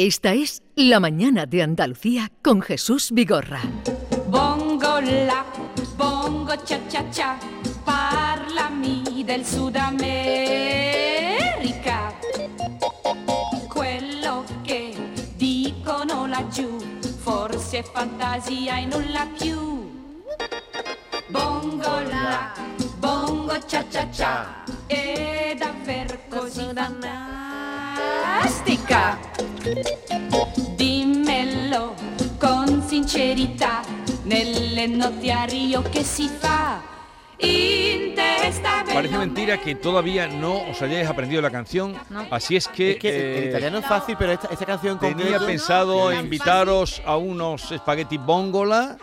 Esta es La Mañana de Andalucía con Jesús Vigorra. Bongo la, bongo cha cha cha, parlami del Sud America. Quello che dicono laggiù, forse fantasia e nulla più. Bongo la, bongo cha cha cha, è davvero così fantastica. Dimmelo con sincerità, nelle notti a Rio che si fa. Parece mentira que todavía no os hayáis aprendido la canción, así es que, Es que el eh, italiano es fácil, pero esta, esta canción en tenía concreto- pensado invitaros a unos espagueti bongola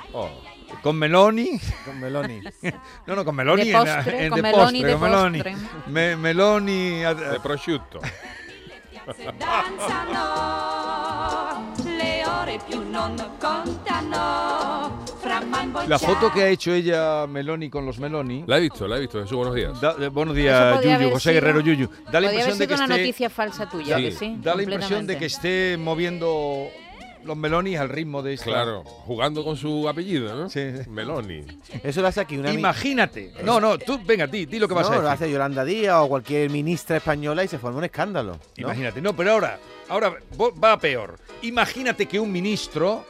con meloni. Con Meloni. No, no, con meloni De en- postre, en, con de meloni postre, de con meloni. Me- meloni De prosciutto. La foto que ha hecho ella Meloni con los meloni. La he visto, la he visto. Jesús, buenos días. da- eh, buenos días, Yuyu, José sido- Guerrero Yuyu. Da la haber impresión de que una esté, noticia falsa tuya, Sí. que sí. da la impresión de que esté moviendo los melonis al ritmo de esta. Claro, jugando con su apellido, ¿no? Sí. Meloni. Eso lo hace aquí una Imagínate. No, no, tú, venga, di, di lo que vas no, a lo decir. hace Yolanda Díaz o cualquier ministra española y se forma un escándalo. ¿no? Imagínate. No, pero ahora, ahora va peor. Imagínate que un ministro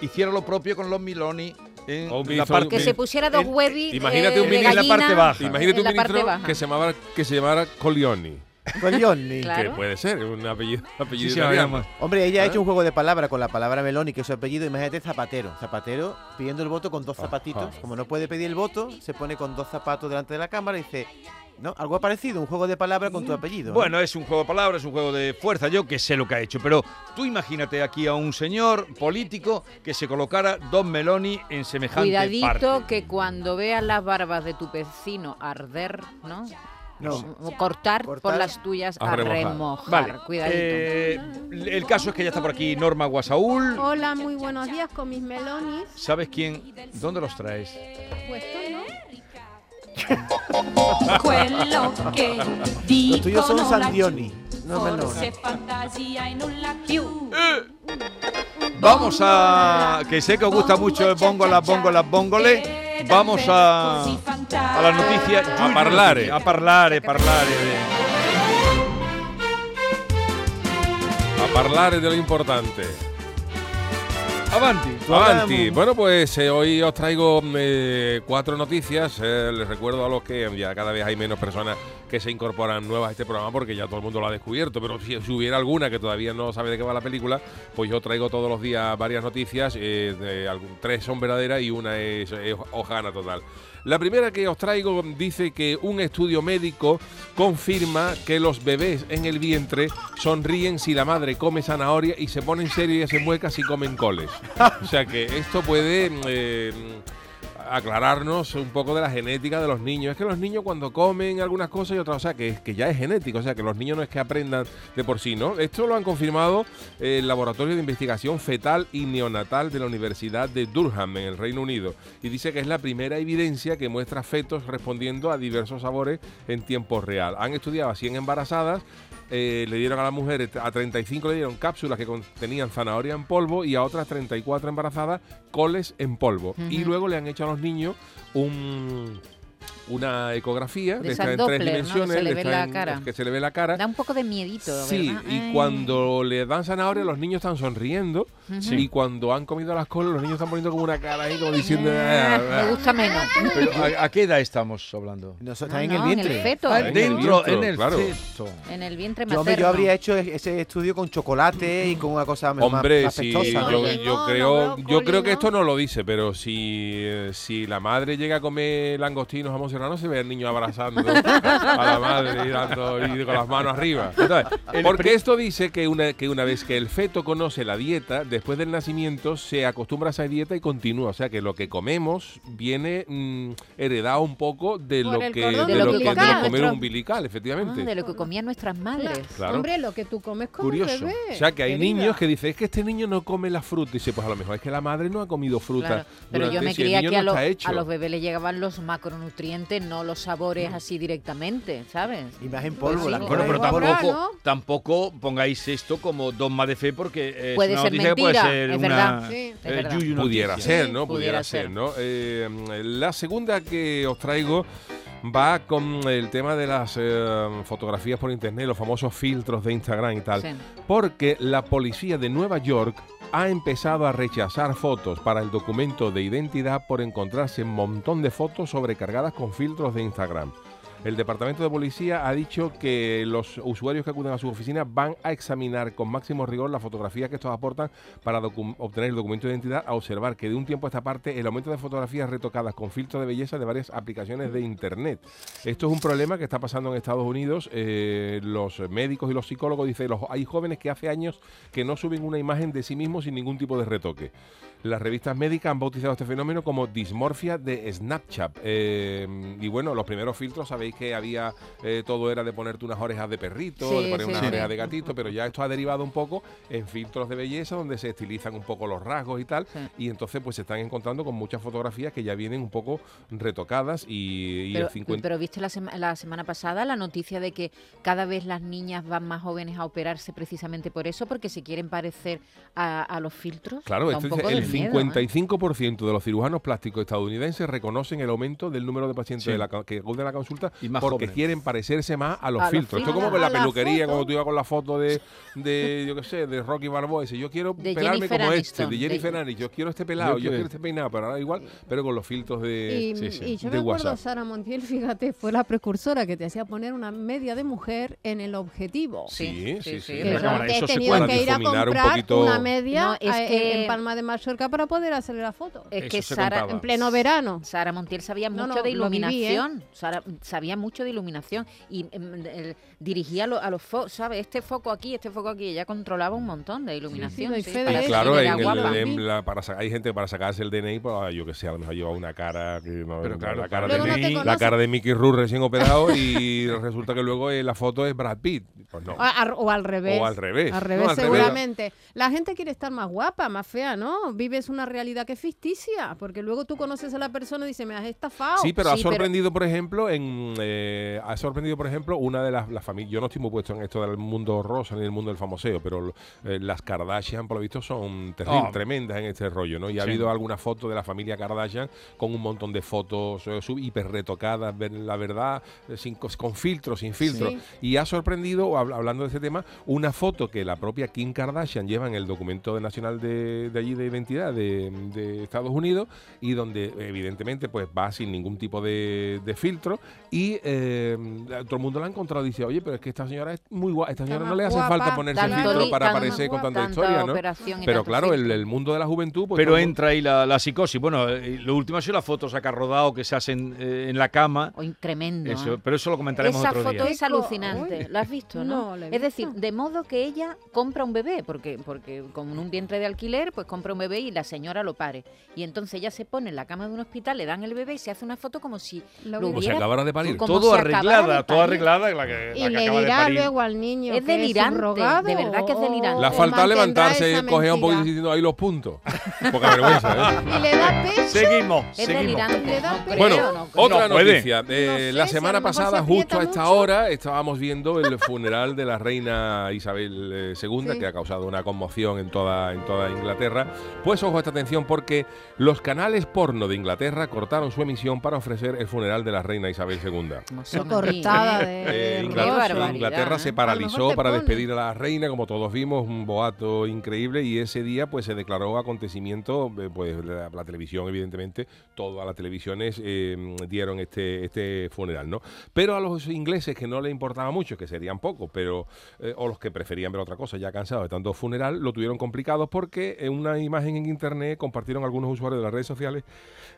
hiciera lo propio con los Meloni la ministro- parte Que se pusiera dos huevis Imagínate eh, un de ministro en la parte gallina baja. Imagínate un ministro baja. que se llamara que se llamara Colioni. Claro. Que puede ser, un apellido, apellido Sí, sí, italiano. además. Hombre, ella ha ¿Eh? hecho un juego de palabras con la palabra Meloni, que es su apellido. Imagínate Zapatero. Zapatero pidiendo el voto con dos zapatitos. Ajá. Como no puede pedir el voto, se pone con dos zapatos delante de la cámara y dice, ¿no? Algo parecido, un juego de palabras con tu apellido. ¿no? Bueno, es un juego de palabras, es un juego de fuerza, yo que sé lo que ha hecho, pero tú imagínate aquí a un señor político que se colocara dos Meloni en semejante Cuidadito parte. que cuando veas las barbas de tu vecino arder, ¿no? No. O- o cortar, por Cortar. las tuyas A a, remojar. remojar. Vale, Cuidadito. eh, el caso es que ya está por aquí Norma Guasaúl. Hola, muy buenos días con mis melonis ¿Sabes quién? ¿Dónde los traes? puestos, ¿no? quello che Los tuyos son Sandioni. No e nulla più. Vamos a... Que sé que os gusta mucho el bongo, las bongo, las bongole. Vamos a... A la noticia... A parlare. A parlare, parlare. A parlare de lo importante. Avanti. Avanti. Bueno, pues eh, hoy os traigo eh, cuatro noticias. Eh, les recuerdo a los que ya cada vez hay menos personas que se incorporan nuevas a este programa porque ya todo el mundo lo ha descubierto. Pero si, si hubiera alguna que todavía no sabe de qué va la película, pues yo traigo todos los días varias noticias. de algún- tres son verdaderas y una es, es hojana total. La primera que os traigo dice que un estudio médico confirma que los bebés en el vientre sonríen si la madre come zanahoria y se ponen serias y se mueca si comen coles. O sea que esto puede eh, aclararnos un poco de la genética de los niños. Es que los niños cuando comen algunas cosas y otras, o sea que, que ya es genético, o sea que los niños no es que aprendan de por sí, ¿no? Esto lo han confirmado el Laboratorio de Investigación Fetal y Neonatal de la Universidad de Durham en el Reino Unido y dice que es la primera evidencia que muestra fetos respondiendo a diversos sabores en tiempo real. Han estudiado a 100 embarazadas eh, le dieron a las mujeres, a 35 le dieron cápsulas que contenían zanahoria en polvo y a otras 34 embarazadas coles en polvo. Y luego le han hecho a los niños un una ecografía De estas en tres ¿no? Que dimensiones, se le ve la en- cara. que se le ve la cara. Da un poco de miedito, Sí, ¿verdad? y Ay. cuando le dan zanahoria los niños están sonriendo y cuando han comido las colas los niños están poniendo como una cara ahí como diciendo... Ah, "Ah, me gusta menos. Pero, ¿a, a qué edad estamos hablando? No, está en no, el vientre. En el feto. Ah, en el dentro, vientre, en el claro. feto. En el vientre Yo, materno. hombre, yo habría hecho ese estudio con chocolate y con una cosa más- Hombre, más sí, yo, yo creo, yo creo que esto no lo dice, pero si, eh, si la madre llega a comer langostinos jamón serrano, se ve al niño abrazando a la madre y, dando, y con las manos arriba. Entonces, el Porque esto dice que una, que una vez que el feto conoce la dieta, después del nacimiento se acostumbra a esa dieta y continúa. O sea que lo que comemos viene mm, heredado un poco de Por lo el que cordón de lo que de lo umbilical. comer umbilical, Ah, efectivamente. de lo que comían nuestras madres. Claro. Hombre, lo que tú comes como Curioso. bebé. O sea que hay querida. niños que dicen, es que este niño no come la fruta. Y dice, pues a lo mejor es que la madre no ha comido fruta. Claro, pero yo me creía que no a, los- a los bebés les llegaban los macronutrientes no los sabores así directamente, ¿sabes? Y más en polvo, Pues sí. Bueno, pero tampoco, ¿no? tampoco pongáis esto como dogma de fe porque es Puede una ser noticia que puede ser es una verdad. Sí. eh, Es verdad. yuyu Pudiera noticia. ser, ¿no? Pudiera, Pudiera ser. ¿no? Eh, la segunda que os traigo va con el tema de las eh, fotografías por internet, los famosos filtros de Instagram y tal. Sí. Porque la policía de Nueva York ha empezado a rechazar fotos para el documento de identidad por encontrarse un montón de fotos sobrecargadas con filtros de Instagram. El departamento de policía ha dicho que los usuarios que acuden a su oficina van a examinar con máximo rigor las fotografías que estos aportan para obtener el documento de identidad, a observar que de un tiempo a esta parte el aumento de fotografías retocadas con filtros de belleza de varias aplicaciones de Internet. Esto es un problema que está pasando en Estados Unidos. Eh, los médicos y los psicólogos dicen, los, hay jóvenes que hace años que no suben una imagen de sí mismos sin ningún tipo de retoque. Las revistas médicas han bautizado este fenómeno como dismorfia de Snapchat. Eh, y bueno, los primeros filtros sabéis que había eh, todo era de ponerte unas orejas de perrito, Sí, de poner sí, unas sí. orejas de gatito, pero ya esto ha derivado un poco en filtros de belleza donde se estilizan un poco los rasgos y tal. Y entonces pues se están encontrando con muchas fotografías que ya vienen un poco retocadas y, y Pero, el 50... pero viste la, sema- la semana pasada la noticia de que cada vez las niñas van más jóvenes a operarse precisamente por eso, porque se quieren parecer a, a los filtros. Claro, esto dice, el miedo, ¿eh? 55% de los cirujanos plásticos estadounidenses reconocen el aumento del número de pacientes Sí. de la que acuden a la consulta Y más porque jóvenes. quieren parecerse más a los A los filtros. Esto es como con la peluquería, cuando tú ibas con la foto de, de yo qué sé, de Rocky Balboa, y dice, yo quiero De pelarme Jennifer como Aniston, este, de Jennifer Aniston, yo quiero este pelado, yo, quiero- quiero este peinado, pero ahora igual, pero con los filtros de... Y, sí, sí, y yo de me acuerdo, WhatsApp. Sara Montiel, fíjate, fue la precursora que te hacía poner una media de mujer en el objetivo. Sí, sí, sí. Que yo claro, he eso se tenido puede que ir a difuminar un comprar poquito- una media No, es que- en Palma de Mallorca para poder hacerle la foto. Es que se Sara, contaba. En pleno verano. Sara Montiel sabía No, mucho no, de viví, ¿eh? iluminación. Sara sabía mucho de iluminación y em, el- dirigía lo- a los focos, ¿sabes? Este foco aquí, este foco aquí. Ella controlaba un montón de iluminación. sí, de para Claro, cine, en era el- guapa. en la- para sa- hay gente para sacarse el DNI, pues, ah, yo que sé, a lo mejor lleva una cara, que no- Pero claro, la, cara de no Mickey, la cara de Mickey Rourke recién operado y resulta que luego eh, la foto es Brad Pitt. Pues no. O, a- o al revés. O al revés. Al No, revés, seguramente. La gente quiere estar más guapa, más fea, ¿no? Vives una realidad que es ficticia, porque luego tú conoces a la persona y dices, me has estafado. Sí, pero ha Sí, pero- sorprendido, por ejemplo, en eh, ha sorprendido, por ejemplo, una de las, las familias. Yo no estoy muy puesto en esto del mundo rosa ni del mundo del famoseo, pero eh, las Kardashian, por lo visto, son Oh. tremendas en este rollo, ¿no? Y ha habido alguna foto de la familia Kardashian con un montón de fotos eh, hiper retocadas, la verdad, sin, con filtros, sin filtros. Sí. Y ha sorprendido, hab- hablando de este tema, una foto que la propia Kim Kardashian lleva en el documento de nacional de, de allí de identidad de, de Estados Unidos y donde evidentemente pues va sin ningún tipo de, de filtro y eh, todo el mundo la ha encontrado y dice, oye, pero es que esta señora es muy guapa, esta señora no le hace guapa, falta ponerse tanto filtro para aparecer con tanta, historia, ¿no? Pero claro, el, mundo de la juventud... Pues, Pero todo entra ahí la, la psicosis. Bueno, eh, lo último ha sido las fotos acá rodado que se hacen eh, en la cama. Oye, tremendo. Eso, ¿eh? pero eso lo comentaremos Esa otro foto día. es alucinante. ¿Lo has visto, no? No, la he es decir, visto. de modo que ella compra un bebé, porque, porque con un vientre de alquiler, pues compra un bebé y la señora lo pare. Y entonces ella se pone en la cama de un hospital, le dan el bebé y se hace una foto como si Lo lo vi. Como si hubiera... acabara de parir. Como Todo arreglada, todo arreglada. La que, Y la que le acaba de dirá parir. luego al niño Es que delirante, subrogado de verdad que es delirante. Faltado mantendrá levantarse, esa coger un poquito diciendo ahí los puntos. Poca vergüenza, ¿eh? Y le da pecho. Seguimos, Es seguimos. delirante. Le da Bueno, no otra No noticia. Eh, No sé, la semana se pasada, justo a esta mucho. hora, estábamos viendo el funeral de la reina Isabel eh, II, Sí. que ha causado una conmoción en toda, en toda Inglaterra. Pues ojo a esta atención porque los canales porno de Inglaterra cortaron su emisión para ofrecer el funeral de la reina Isabel II. Cortada de, Eh, Inglaterra, Inglaterra ¿eh? se paralizó para despedir a la reina, como todos vimos, un boato increíble. Y ese día pues se declaró acontecimiento, eh, pues la, la televisión evidentemente, todas las televisiones eh, dieron este, este funeral, ¿no? Pero a los ingleses que no les importaba mucho, que serían pocos, pero eh, o los que preferían ver otra cosa, ya cansados de tanto funeral, lo tuvieron complicado porque en una imagen en internet compartieron algunos usuarios de las redes sociales.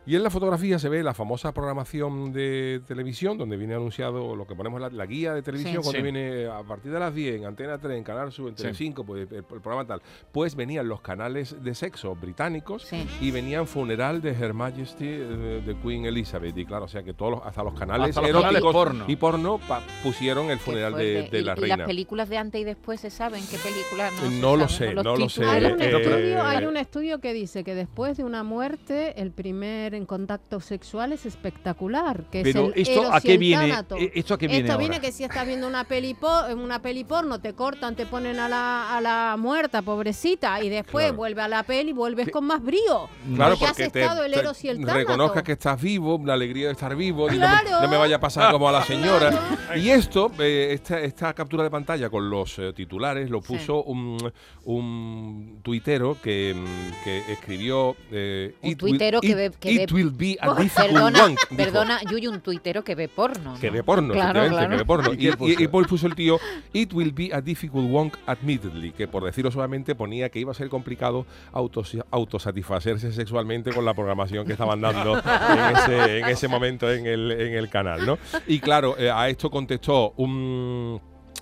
Y en la fotografía se ve la famosa programación de televisión televisión, donde viene anunciado lo que ponemos la, la guía de televisión, Sí. cuando Sí. viene a partir de las 10 en Antena 3, en Canal Sur, en Sí. Telecinco, pues el, el programa tal, pues venían los canales de sexo británicos Sí. y venían funeral de Her Majesty eh, de Queen Elizabeth. Y claro, o sea que todos los- hasta los canales Hasta los eróticos canales porno. y porno pa- pusieron el funeral de, ¿Y- la y reina. las películas de antes y después se saben qué películas no, No lo saben, sé, no lo sé. títulos. Hay un, Eh, estudio, eh, hay un estudio que dice que después de una muerte, el primer en contacto sexual es espectacular. Que Pero es el esto a y qué viene, tánato. eh, esto a qué viene Esto ahora? viene que si estás viendo una peli, po- una peli porno, te cortan, te ponen a la, a la muerta, pobrecita, y después Claro. vuelve a la peli y vuelves con más brío. Claro, porque has porque te, estado el te eros y el tánato. reconozcas que estás vivo, la alegría de estar vivo, y no, me, Claro. no me vaya a pasar como a la señora. Y esto, eh, esta, esta captura de pantalla con los eh, titulares, lo Sí. puso un, un tuitero que, mm, que escribió... eh, Un "It will- tuitero que it- ve- que it ve- will be a Oh, difficult perdona, one", perdona, Yuyu, un tuitero que ve porno. Que ve porno, Claro, efectivamente, claro. que ve porno. ¿Y Paul puso el tío, it will be a difficult wonk admittedly, que por decirlo suavemente ponía que iba a ser complicado autos- autosatisfacerse sexualmente con la programación que estaban dando en ese, en ese momento en el, en el canal, ¿no? Y claro, eh, a esto contestó un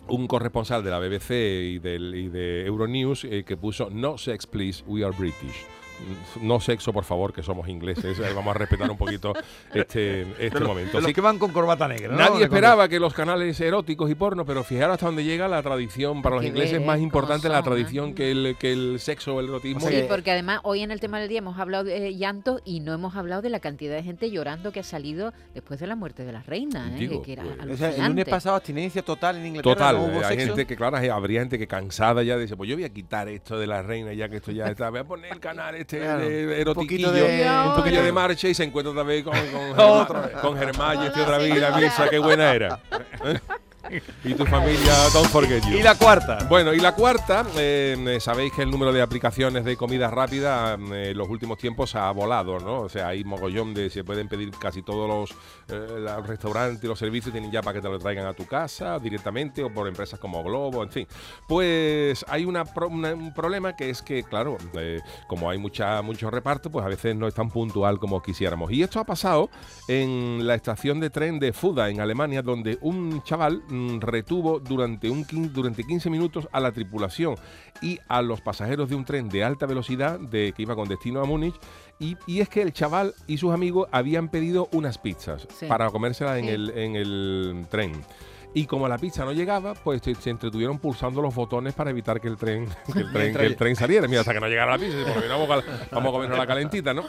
un corresponsal de la BBC y, del, y de Euronews eh, que puso no sex please, we are British. No sexo, por favor, que somos ingleses. Vamos a respetar un poquito este, este momento. de los Sí, que van con corbata negra. ¿no? Nadie esperaba que los canales eróticos y porno, pero fijaros hasta dónde llega la tradición. Para los ingleses es más importante la tradición ¿eh? que el, que el sexo o el erotismo. Sí, que- porque además hoy en el tema del día hemos hablado de eh, llanto y no hemos hablado de la cantidad de gente llorando que ha salido después de la muerte de la reina, ¿eh? Digo, que, que era pues. O sea, el lunes pasado abstinencia total en Inglaterra. Total, no hubo hay sexo. gente que, claro, habría gente que cansada ya dice, pues yo voy a quitar esto de la reina ya que esto ya está, voy a poner el canal este Claro, de un erotiquillo, poquito de- un poquillo de marcha y se encuentra otra vez con, con, Germán y este otra vez. y la señora. misa, qué buena era. y tu familia, don't forget you. Y la cuarta. Bueno, y la cuarta, eh, eh, sabéis que el número de aplicaciones de comida rápida eh, en los últimos tiempos ha volado, ¿no? O sea, hay mogollón de, se pueden pedir casi todos los, eh, los restaurantes y los servicios tienen ya para que te lo traigan a tu casa directamente o por empresas como Globo, en fin. Pues hay una, pro- una- un problema que es que, claro, como hay mucha, mucho reparto, pues a veces no es tan puntual como quisiéramos. Y esto ha pasado en la estación de tren de Fuda, en Alemania, donde un chaval mm, retuvo durante, un, durante 15 minutos a la tripulación y a los pasajeros de un tren de alta velocidad de, que iba con destino a Múnich. Y, y es que el chaval y sus amigos habían pedido unas pizzas Sí. para comérselas en, el, en el tren. Y como la pizza no llegaba, pues se, entretuvieron pulsando los botones para evitar que el tren, que el tren, que el tren saliera. Mira, hasta que no llegara la pizza, dice, "Por lo menos vamos, a, vamos a comernos la calentita, ¿no?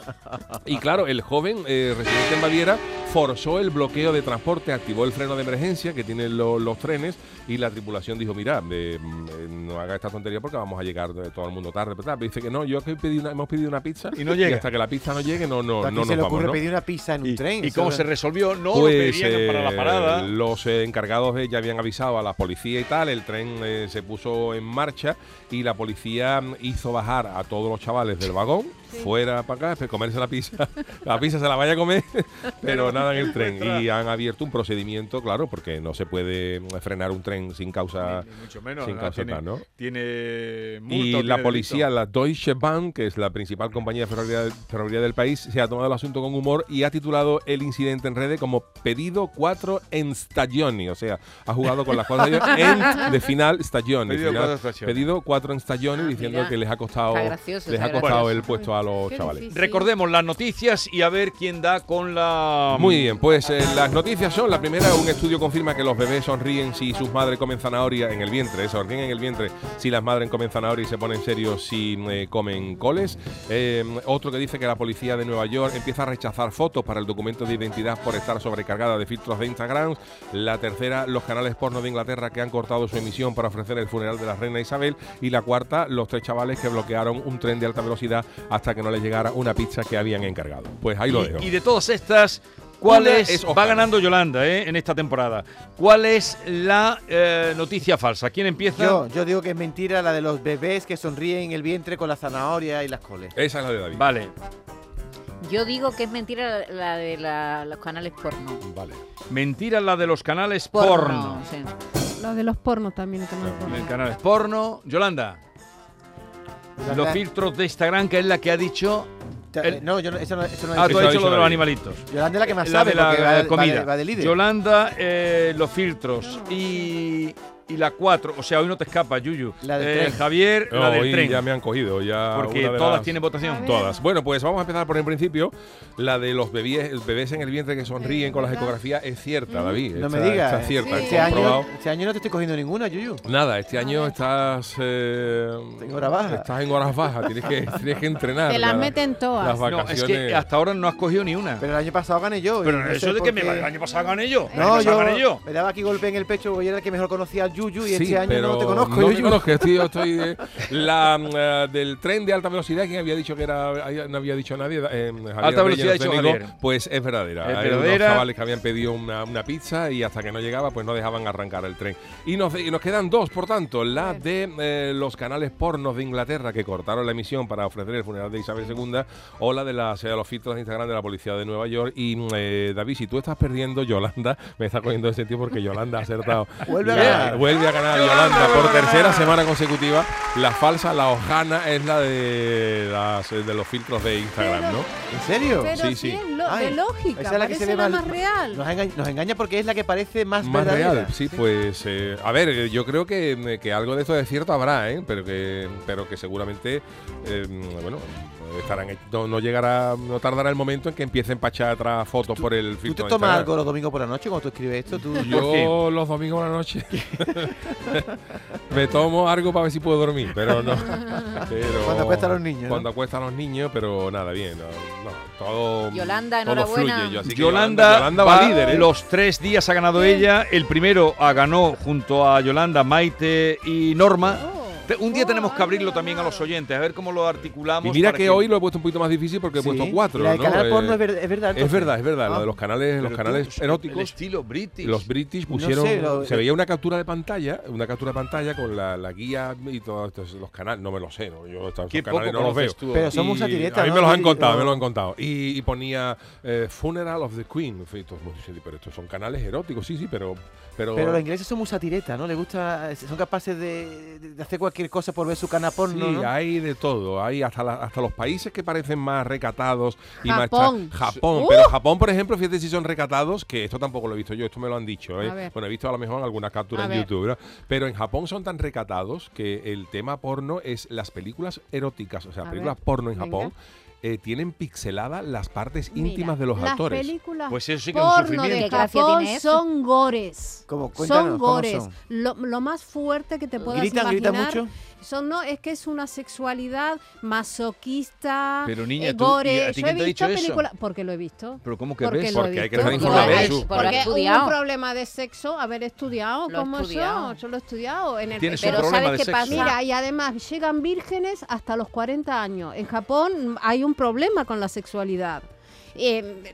Y claro, el joven eh, residente en Baviera forzó el bloqueo de transporte, activó el freno de emergencia que tienen lo- los trenes y la tripulación dijo, mira, eh, mm, eh, no haga esta tontería porque vamos a llegar de todo el mundo tarde. Pero, dice que no, yo que pedí una- hemos pedido una pizza Y no llega. hasta que la pizza no llegue no, no, ¿A no nos se le vamos, ocurre ¿no? pedir una pizza en un ¿Y, tren? y cómo se resolvió? No, lo Pues para la eh, parada. los eh, encargados de- ya habían avisado a la policía y tal, el tren eh, se puso en marcha y la policía mm, hizo bajar a todos los chavales del vagón, fuera para acá, para comerse la pizza. la pizza se la vaya a comer, pero nada en el tren. Y han abierto un procedimiento, claro, porque no se puede frenar un tren sin causa... Ni- mucho menos. sin ¿no? causa tiene, tal, ¿no? tiene multa, Y tiene la delito. policía, la Deutsche Bahn, que es la principal compañía ferroviaria, ferroviaria del país, se ha tomado el asunto con humor y ha titulado el incidente en redes como pedido 4 en stagioni. O sea, ha jugado con las cosas en de final stagioni. Pedido final- cuatro stagioni. pedido 4 en stagioni Ah, diciendo mira. que les ha costado, les ha costado gracioso. el puesto a los Qué chavales. difícil. Recordemos las noticias y a ver quién da con la. Muy bien, pues eh, las noticias son, la primera, un estudio confirma que los bebés sonríen si sus madres comen zanahoria en el vientre, sonríen en el vientre si las madres comen zanahoria y se ponen serios si eh, comen coles. Eh, otro que dice que la policía de Nueva York empieza a rechazar fotos para el documento de identidad por estar sobrecargada de filtros de Instagram. La tercera, los canales porno de Inglaterra que han cortado su emisión para ofrecer el funeral de la reina Isabel. Y la cuarta, los tres chavales que bloquearon un tren de alta velocidad hasta que no les llegara una pizza que habían encargado. Pues ahí lo dejo. Y, de todas estas, ¿cuál es? es va ganando Yolanda ¿eh? en esta temporada. ¿Cuál es la eh, noticia falsa? ¿Quién empieza? Yo, yo digo que es mentira la de los bebés que sonríen en el vientre con la zanahoria y las coles. Esa es la de David. Vale. Yo digo que es mentira la, de la- los canales porno. Vale. Mentira la de los canales porno. sí. Lo de los pornos también. No es porno. El canales porno. Yolanda. La Los filtros de Instagram, que es la que ha dicho. El- no, yo no, eso no, eso no Ah, he tú dicho. has ha dicho dicho lo de los animalitos. Yolanda es la que más la sabe, de la va, va comida. de, va de líder. Yolanda, eh, los filtros. Y, y la 4. O sea, hoy no te escapa, Yuyu. La del Eh, tren. Javier, la del hoy tren. ya me han cogido. Ya porque todas las- tienen votación. Todas. Bueno, pues vamos a empezar por el principio. La de los bebés, bebés en el vientre que sonríen con las ecografías es cierta, David. No Está- me digas. Está cierta, Sí. es Este año, comprobado. este año no te estoy cogiendo ninguna, Yuyu. Nada, este año estás. Eh, En hora baja. Estás en horas bajas, tienes que, tienes que entrenar. Te las meten todas. Las No, es vacaciones. que hasta ahora no has cogido ni una. Pero el año pasado gané yo. Pero no eso de que me el año pasado gané yo. El año No, pasado yo gané yo. me daba aquí golpe en el pecho porque yo era el que mejor conocía al Yuyu y Sí, este año pero no te conozco, no te Yuyu. conozco, estoy, yo estoy de- la eh, del tren de alta velocidad, ¿quién había dicho que era? No había dicho nadie. eh, Javier Alta Reyes, velocidad, dicho Javier. Pues es verdadera. Es Hay unos verdadera. chavales que habían pedido una, una pizza y hasta que no llegaba, pues no dejaban arrancar el tren. Y nos, y nos quedan dos, por tanto, la de eh, los canales pornos de Inglaterra que cortaron la emisión para ofrecer el funeral de Isabel II, o la de, la, de los filtros de Instagram de la policía de Nueva York. Y mm, eh, David, si tú estás perdiendo, Yolanda me está cogiendo de sentido porque Yolanda ha acertado. Vuelve a ganar. Vuelve a ganar Yolanda por tercera semana consecutiva. La falsa, la hojana, es la de, las, de los filtros de Instagram, ¿no? ¿En serio? Pero Sí, sí, sí. es lo- Ay, de lógica, esa es la que se ve mal- más real. Nos engaña, nos engaña porque es la que parece más, Más verdadera. real, sí, pues eh, a ver, eh, yo creo que, que algo de esto de cierto habrá, ¿eh? pero que pero que seguramente eh, bueno estarán no, no llegará no tardará el momento en que empiecen a echar atrás fotos por el ¿Tú filtro te tomas algo los domingos por la noche cuando tú escribes esto? ¿Tú, Yo los domingos por la noche me tomo algo para ver si puedo dormir, pero no. Pero- Cuando acuestan los niños, ¿no? Cuando acuestan los niños, pero nada, bien. No, no, todo, Yolanda, todo enhorabuena. fluye. Yo, así que Yolanda, Yolanda va va líder, ¿eh? los tres días ha ganado ella. El primero ha ganó junto a Yolanda, Maite y Norma. Te- Un día tenemos que abrirlo también a los oyentes, a ver cómo lo articulamos. Y mira para que hoy lo he puesto un poquito más difícil porque he Sí. puesto cuatro. ¿no? canal Eh, porno es, ver- es verdad. Es verdad, es verdad. Ah. Lo de los canales, los canales tú, El eróticos. estilo british. Los British No pusieron. sé, lo- se veía una captura de pantalla, una captura de pantalla con la, la guía y todos estos- los canales. No me lo sé, ¿no? yo estos Qué canales poco no los veo. tú. Pero somos satiretas, A mí ¿no? me los han contado, me lo han contado. Y, y ponía eh, Funeral of the Queen. Pero estos son canales eróticos, sí, sí, pero. Pero, Pero los ingleses son muy satiretas, ¿no? Les gusta, son capaces de, de hacer cualquier cosa por ver su canal porno, Sí, ¿no? hay de todo. Hay hasta, la- hasta los países que parecen más recatados y más Japón. cha- Japón. Uh. Pero Japón, por ejemplo, fíjate si son recatados, que esto tampoco lo he visto yo, esto me lo han dicho. ¿eh? Bueno, he visto a lo mejor algunas capturas A en ver. YouTube, ¿no? Pero en Japón son tan recatados que el tema porno es las películas eróticas, o sea, A películas ver, porno en venga. Eh, tienen pixeladas las partes Mira, íntimas de los las actores. películas Pues eso sí que es un porno de ¿Qué gracia Japón tiene eso? son gores. ¿Cómo? Cuéntanos, son ¿cómo gores. son? Lo, lo más fuerte que te puedas ¿Gritan, imaginar. gritan mucho? Son, no, es que es una sexualidad masoquista, Pero, niña, eh, tú- gore. ¿y a ti Yo quién he te ha visto dicho eso? películas. Porque lo he visto. Pero ¿cómo que Porque ves? lo he Porque hay que visto. estar Porque informado. lo has- Jesús. porque lo has Porque hubo un estudiado. problema de sexo, haber estudiado, Lo he ¿cómo estudiado. yo? Yo lo he estudiado. En el Tienes un Pero problema ¿sabes de qué sexo. pasa? Mira, y además llegan vírgenes hasta los 40 años. En Japón hay un problema con la sexualidad. Eh,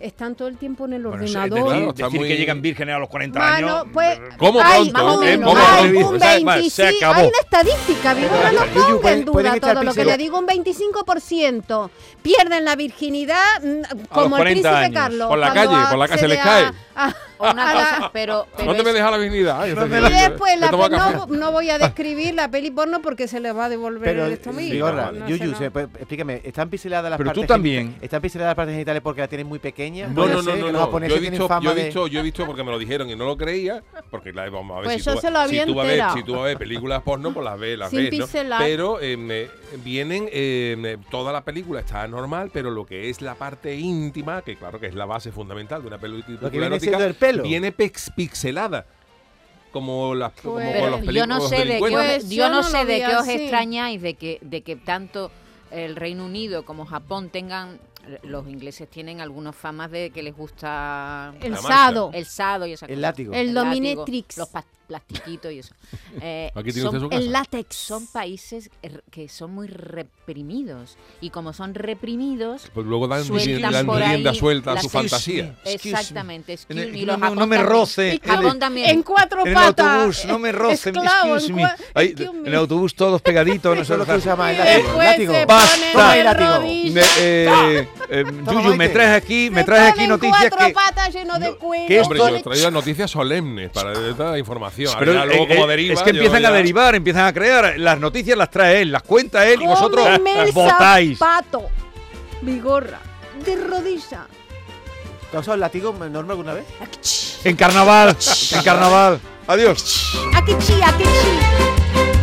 están todo el tiempo en el Bueno, ordenador. decir, Claro, está decir muy- que llegan vírgenes a los 40 Mano, años. pues, ¿Cómo hay pronto? un, ¿Eh? ¿Cómo hay pronto? un O sea, vale, 25, se acabó. hay una estadística, no lo ponga en pueden- pueden duda todo lo que le digo, un 25% pierden la virginidad mm, como el 40 príncipe años. Carlos. Por la calle, por la calle se les cae. a- a- O una cosa, pero, pero ¿Dónde me es- deja la dignidad? No me y después ¿le la, no, no voy a describir la peli porno porque se le va a devolver Pero, esto. Vigorra, No Yuyu, no. puede- explícame, ¿están pinceladas las Pero tú partes también. geni- ¿Están pinceladas las partes genitales porque las tienen muy pequeñas? No, no, no, no, no. Yo he, fama yo, he de- visto, yo he visto porque me lo dijeron y no lo creía, porque la, vamos a ver Pues si, yo tú, se lo si, había tú vas a ver, enterado. si tú vas a ver películas porno, pues las ves, las Sin ves, ¿no? Pero eh, me- vienen, eh, toda la película está normal, pero lo que es la parte íntima, que claro que es la base fundamental de una peli- película viene erótica, siendo el pelo. viene pex- pixelada. Como las como con los yo no películas sé de qué os, Pues yo yo no sé de qué os extrañáis de que de que tanto el Reino Unido como Japón tengan los ingleses tienen algunas famas de que les gusta El sado. el sado y esas El cosas. látigo. El látigo, dominatrix. los plastiquitos y eso. Eh, Aquí tiene usted son, su casa. El látex. son países er- que son muy reprimidos y como son reprimidos Pues luego dan, sueltan dan por ahí rienda suelta a su fantasía. Exactamente, excuse me, no me- no roce en el- también. En cuatro En el patas. autobús, no me Esclavo, excuse en me. el autobús todos pegaditos. no lo que el látigo. se Basta. de el látigo. rodillas. Me- eh, eh, Yuyu, me traes aquí, me traes aquí noticias cuatro que. patas llenos de cuero. que Hombre, yo he traído noticias solemnes para esta información. Pero luego eh, como eh, deriva, es que empiezan a derivar, empiezan a crear. Las noticias las trae él, las cuenta él y vosotros el votáis. zapato. Vigorra, de rodilla. ¿Te has usado el látigo enorme alguna vez? En carnaval, en carnaval. Adiós. Aquí chi, aquí chi.